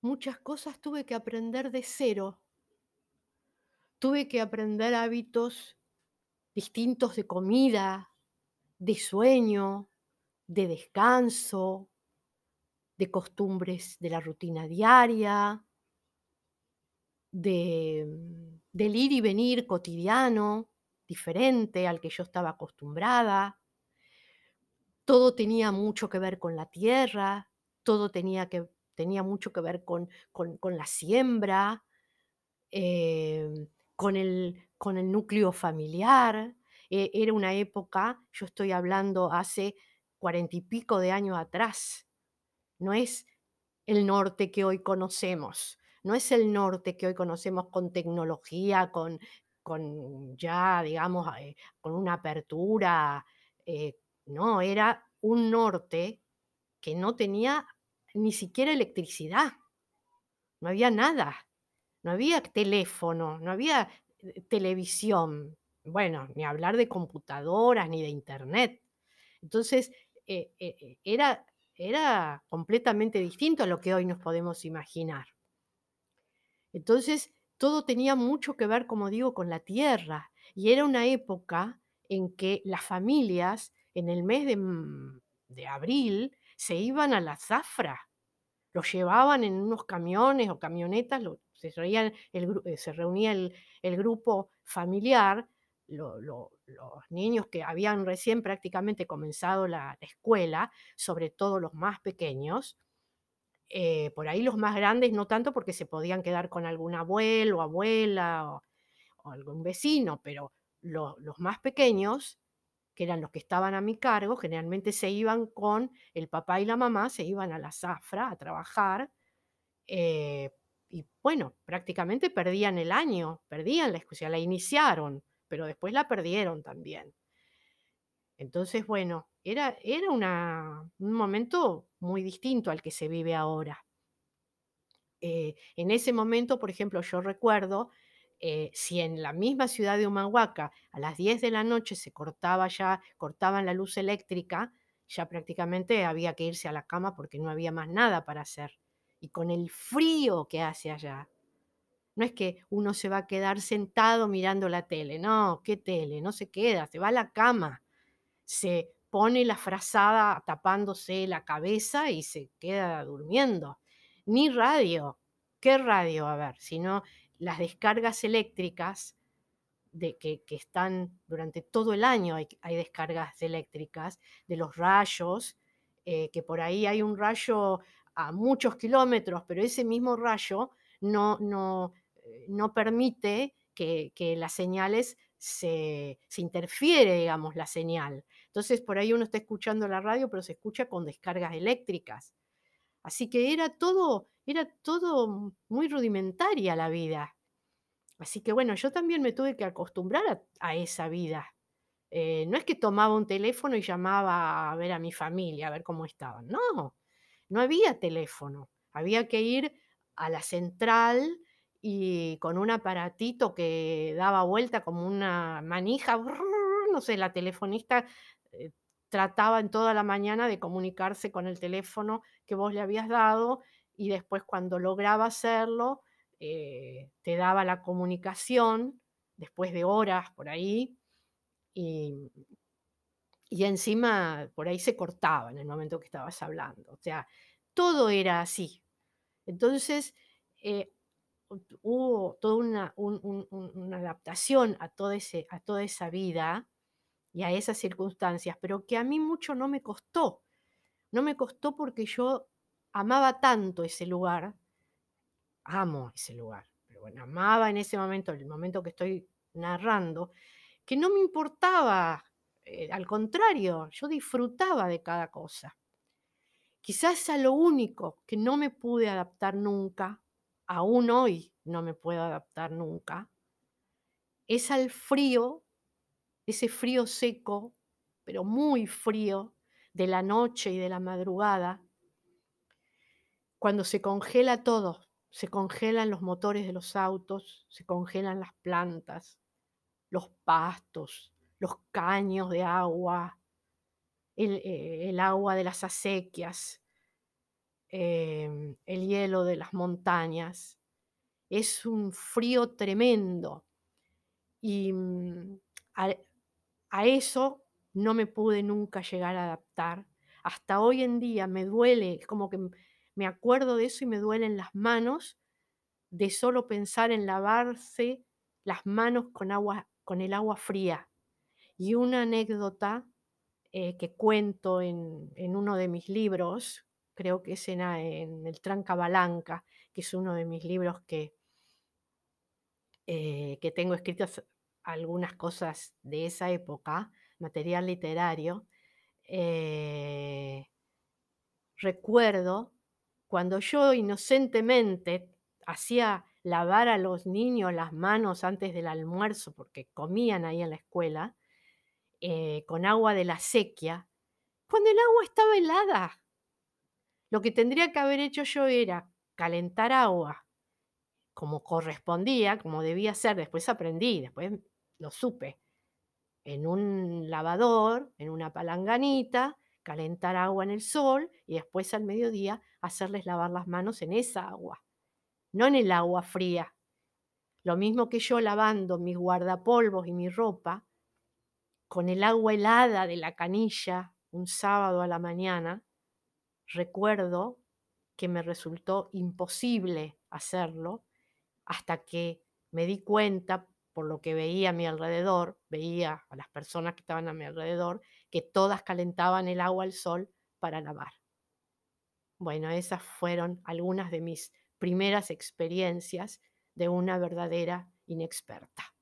muchas cosas tuve que aprender de cero. Tuve que aprender hábitos distintos de comida, de sueño, de descanso, de costumbres de la rutina diaria, de, mm, del ir y venir cotidiano, diferente al que yo estaba acostumbrada. Todo tenía mucho que ver con la tierra, todo tenía que tenía mucho que ver con con la siembra, em, con el con el núcleo familiar. E era una época, yo estoy hablando hace cuarenta y pico de años atrás. No es el norte que hoy conocemos, no es el norte que hoy conocemos con tecnología, con con ya, digamos, eh, con una apertura, eh, no, era un norte que no tenía ni siquiera electricidad. No había nada, no había teléfono, no había, eh, televisión, bueno, ni hablar de computadoras ni de Internet. Entonces, eh eh era era completamente distinto a lo que hoy nos podemos imaginar. Entonces, todo tenía mucho que ver, como digo, con la tierra, y era una época en que las familias, en el mes de, mm, de abril, se iban a la zafra. Los llevaban en unos camiones o camionetas, se reían el eh, reunía el grupo familiar, lo lo los niños que habían recién prácticamente comenzado la escuela, sobre todo los más pequeños, eh, por ahí los más grandes no tanto, porque se podían quedar con algún abuelo, abuela o algún vecino, pero lo los más pequeños, que eran los que estaban a mi cargo, generalmente se iban con el papá y la mamá, se iban a la zafra a trabajar, eh, y bueno, prácticamente perdían el año, perdían la sea, la iniciaron, pero después la perdieron también. Entonces, bueno, era era un momento muy distinto al que se vive ahora. Eh, en ese momento, por ejemplo, yo recuerdo, eh, si en la misma ciudad de Humahuaca a las 10 de la noche se cortaba ya cortaban la luz eléctrica, ya prácticamente había que irse a la cama porque no había más nada para hacer. Y con el frío que hace allá, no es que uno se va a quedar sentado mirando la tele, no, ¿qué tele? No se queda, se va a la cama, se pone la frazada tapándose la cabeza y se queda durmiendo. Ni radio, ¿qué radio a haber? Sino las descargas eléctricas de que están durante todo el año hay hay descargas eléctricas de los rayos, eh, que por ahí hay un rayo a muchos kilómetros, pero ese mismo rayo no no, eh, no permite que que las señales se se interfiere, digamos, la señal. Entonces, por ahí uno está escuchando la radio, pero se escucha con descargas eléctricas. Así que era todo era todo muy rudimentaria la vida. Así que, bueno, yo también me tuve que acostumbrar a esa vida. Eh, no es que tomaba un teléfono y llamaba a ver a mi familia, a ver cómo estaban. No, no había teléfono. Había que ir a la central y con un aparatito que daba vuelta como una manija, no sé, la telefonista, eh, trataba en toda la mañana de comunicarse con el teléfono que vos le habías dado, y después cuando lograba hacerlo, eh, te daba la comunicación, después de horas por ahí, y y encima por ahí se cortaba en el momento que estabas hablando. O sea, todo era así. Entonces, eh, hu hubo toda una un un un una adaptación a todo ese a toda esa vida y a esas circunstancias, pero que a mí mucho no me costó. No me costó porque yo amaba tanto ese lugar amo ese lugar, pero bueno, amaba en ese momento, en el momento que estoy narrando, que no me importaba, eh, al contrario, yo disfrutaba de cada cosa. Quizás a lo único que no me pude adaptar nunca, aún hoy no me puedo adaptar nunca es al frío, ese frío seco, pero muy frío, de la noche y de la madrugada cuando se congela todo, se congelan los motores de los autos, se congelan las plantas, los pastos, los caños de agua, el, eh, agua de las acequias. em, el hielo de las montañas. Es un frío tremendo. Y, mm, a a eso no me pude nunca llegar a adaptar. Hasta hoy en día me duele, es como que me acuerdo de eso y me duelen las manos de solo pensar en lavarse las manos con agua con el agua fría. Y una anécdota, eh, que cuento en en uno de mis libros, creo que es en a en el Trancabalanca, que es uno de mis libros que eh, que tengo escritas algunas cosas de esa época, material literario, eh recuerdo cuando yo inocentemente hacía lavar a los niños las manos antes del almuerzo, porque comían ahí en la escuela, eh, con agua de la acequia, cuando el agua estaba helada. Lo que tendría que haber hecho yo era calentar agua como correspondía, como debía ser, después aprendí, después lo supe, en un lavador, en una palanganita, calentar agua en el sol y después al mediodía hacerles lavar las manos en esa agua, no en el agua fría. Lo mismo que yo lavando mis guardapolvos y mi ropa con el agua helada de la canilla un sábado a la mañana, recuerdo que me resultó imposible hacerlo hasta que me di cuenta, por lo que veía a mi alrededor, veía a las personas que estaban a mi alrededor, que todas calentaban el agua al sol para lavar. Bueno, esas fueron algunas de mis primeras experiencias de una verdadera inexperta.